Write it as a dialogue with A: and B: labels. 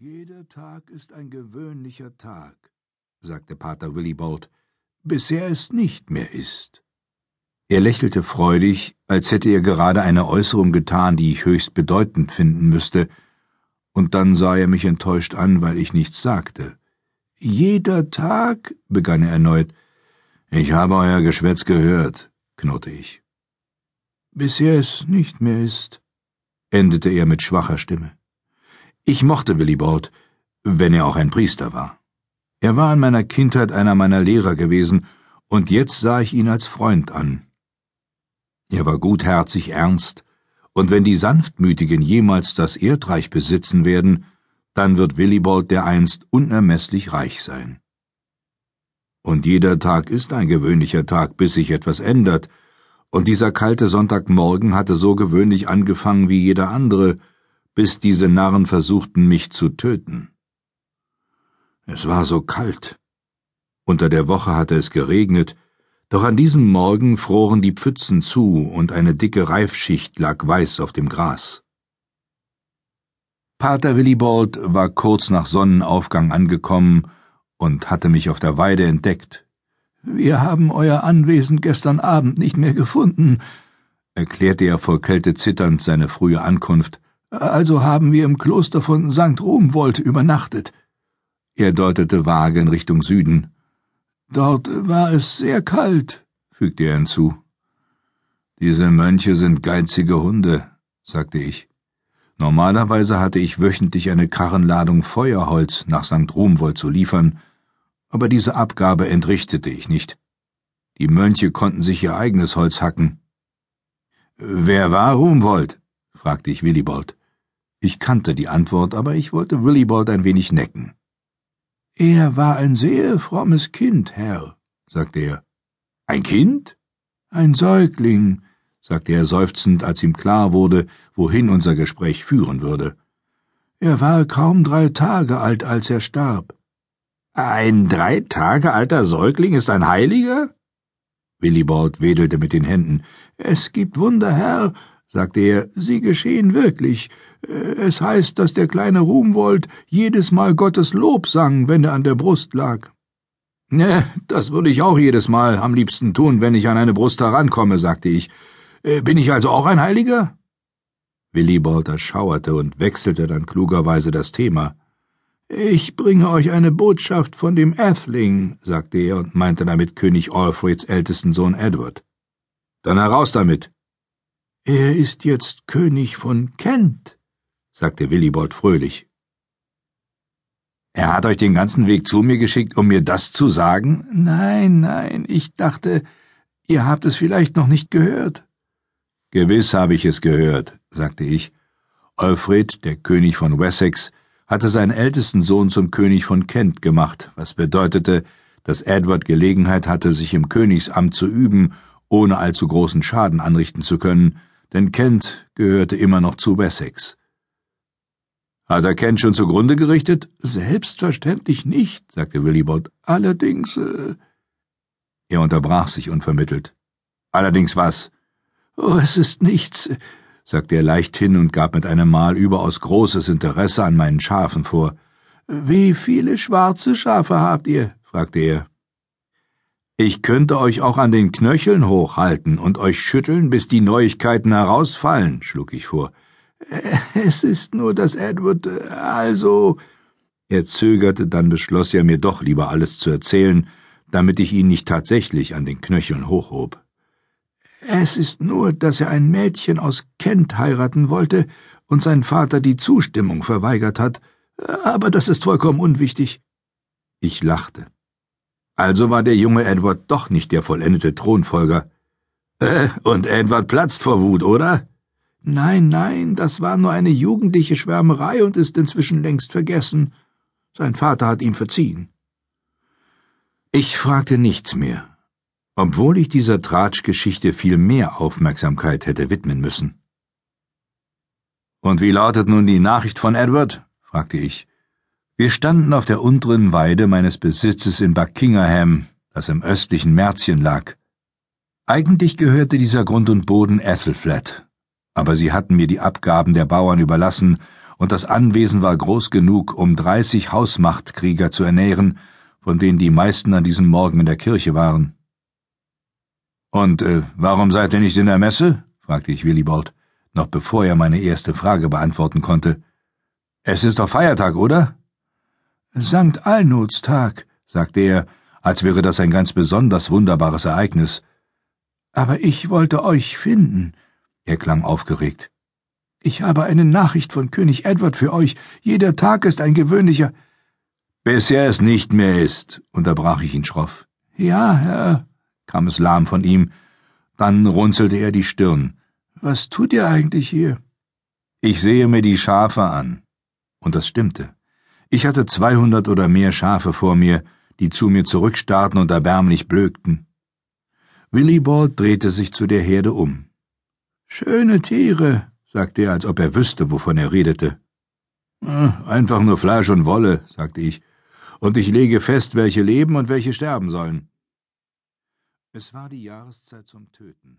A: Jeder Tag ist ein gewöhnlicher Tag, sagte Pater Willibald, bis er es nicht mehr ist. Er lächelte freudig, als hätte er gerade eine Äußerung getan, die ich höchst bedeutend finden müsste, und dann sah er mich enttäuscht an, weil ich nichts sagte. Jeder Tag, begann er erneut. Ich habe euer Geschwätz gehört, knurrte ich. Bis er es nicht mehr ist, endete er mit schwacher Stimme. Ich mochte Willibald, wenn er auch ein Priester war. Er war in meiner Kindheit einer meiner Lehrer gewesen, und jetzt sah ich ihn als Freund an. Er war gutherzig ernst, und wenn die Sanftmütigen jemals das Erdreich besitzen werden, dann wird Willibald dereinst unermesslich reich sein. Und jeder Tag ist ein gewöhnlicher Tag, bis sich etwas ändert, und dieser kalte Sonntagmorgen hatte so gewöhnlich angefangen wie jeder andere, bis diese Narren versuchten, mich zu töten. Es war so kalt. Unter der Woche hatte es geregnet, doch an diesem Morgen froren die Pfützen zu und eine dicke Reifschicht lag weiß auf dem Gras. Pater Willibald war kurz nach Sonnenaufgang angekommen und hatte mich auf der Weide entdeckt. Wir haben euer Anwesen gestern Abend nicht mehr gefunden, erklärte er vor Kälte zitternd seine frühe Ankunft. Also haben wir im Kloster von St. Rumwold übernachtet. Er deutete vage in Richtung Süden. Dort war es sehr kalt, fügte er hinzu. Diese Mönche sind geizige Hunde, sagte ich. Normalerweise hatte ich wöchentlich eine Karrenladung Feuerholz nach St. Rumwold zu liefern, aber diese Abgabe entrichtete ich nicht. Die Mönche konnten sich ihr eigenes Holz hacken. Wer war Rumwold? fragte ich Willibald. Ich kannte die Antwort, aber ich wollte Willibald ein wenig necken. Er war ein sehr frommes Kind, Herr, sagte er. Ein Kind? Ein Säugling, sagte er seufzend, als ihm klar wurde, wohin unser Gespräch führen würde. Er war kaum drei Tage alt, als er starb. Ein drei Tage alter Säugling ist ein Heiliger? Willibald wedelte mit den Händen. Es gibt Wunder, Herr, sagte er, sie geschehen wirklich. Es heißt, dass der kleine Ruhmwold jedes Mal Gottes Lob sang, wenn er an der Brust lag. Ne, das würde ich auch jedes Mal am liebsten tun, wenn ich an eine Brust herankomme, sagte ich. Äh, bin ich also auch ein Heiliger? Willibald erschauerte und wechselte dann klugerweise das Thema. Ich bringe euch eine Botschaft von dem Athling, sagte er und meinte damit König Alfreds ältesten Sohn Edward. Dann heraus damit. Er ist jetzt König von Kent, sagte Willibald fröhlich. Er hat euch den ganzen Weg zu mir geschickt, um mir das zu sagen? Nein, nein, ich dachte, ihr habt es vielleicht noch nicht gehört. Gewiss habe ich es gehört, sagte ich. Alfred, der König von Wessex, hatte seinen ältesten Sohn zum König von Kent gemacht, was bedeutete, dass Edward Gelegenheit hatte, sich im Königsamt zu üben, ohne allzu großen Schaden anrichten zu können, denn Kent gehörte immer noch zu Wessex. Hat er Kent schon zugrunde gerichtet? Selbstverständlich nicht, sagte Willibald. Allerdings, äh... Er unterbrach sich unvermittelt. Allerdings was? Oh, es ist nichts, sagte er leichthin und gab mit einem Mal überaus großes Interesse an meinen Schafen vor. Wie viele schwarze Schafe habt ihr? fragte er. Ich könnte euch auch an den Knöcheln hochhalten und euch schütteln, bis die Neuigkeiten herausfallen, schlug ich vor. Es ist nur, dass Edward, äh, also. Er zögerte, dann beschloss er mir doch lieber alles zu erzählen, damit ich ihn nicht tatsächlich an den Knöcheln hochhob. Es ist nur, dass er ein Mädchen aus Kent heiraten wollte und sein Vater die Zustimmung verweigert hat, aber das ist vollkommen unwichtig. Ich lachte. Also war der junge Edward doch nicht der vollendete Thronfolger. Äh, und Edward platzt vor Wut, oder? Nein, nein, das war nur eine jugendliche Schwärmerei und ist inzwischen längst vergessen. Sein Vater hat ihm verziehen. Ich fragte nichts mehr, obwohl ich dieser Tratschgeschichte viel mehr Aufmerksamkeit hätte widmen müssen. Und wie lautet nun die Nachricht von Edward? fragte ich. Wir standen auf der unteren Weide meines Besitzes in Buckingham, das im östlichen Märzchen lag. Eigentlich gehörte dieser Grund und Boden Ethelflatt, aber sie hatten mir die Abgaben der Bauern überlassen, und das Anwesen war groß genug, um dreißig Hausmachtkrieger zu ernähren, von denen die meisten an diesem Morgen in der Kirche waren. Und äh, warum seid ihr nicht in der Messe? fragte ich Willibald, noch bevor er meine erste Frage beantworten konnte. Es ist doch Feiertag, oder?
B: Sankt Alnots Tag, sagte er, als wäre das ein ganz besonders wunderbares Ereignis. Aber ich wollte euch finden. Er klang aufgeregt. Ich habe eine Nachricht von König Edward für euch. Jeder Tag ist ein gewöhnlicher.
A: Bis er es nicht mehr ist, unterbrach ich ihn schroff.
B: Ja, Herr, kam es lahm von ihm. Dann runzelte er die Stirn. Was tut ihr eigentlich hier?
A: Ich sehe mir die Schafe an. Und das stimmte. Ich hatte zweihundert oder mehr Schafe vor mir, die zu mir zurückstarrten und erbärmlich blökten. Willibald drehte sich zu der Herde um.
B: Schöne Tiere, sagte er, als ob er wüsste, wovon er redete.
A: Einfach nur Fleisch und Wolle, sagte ich, und ich lege fest, welche leben und welche sterben sollen.
B: Es war die Jahreszeit zum Töten.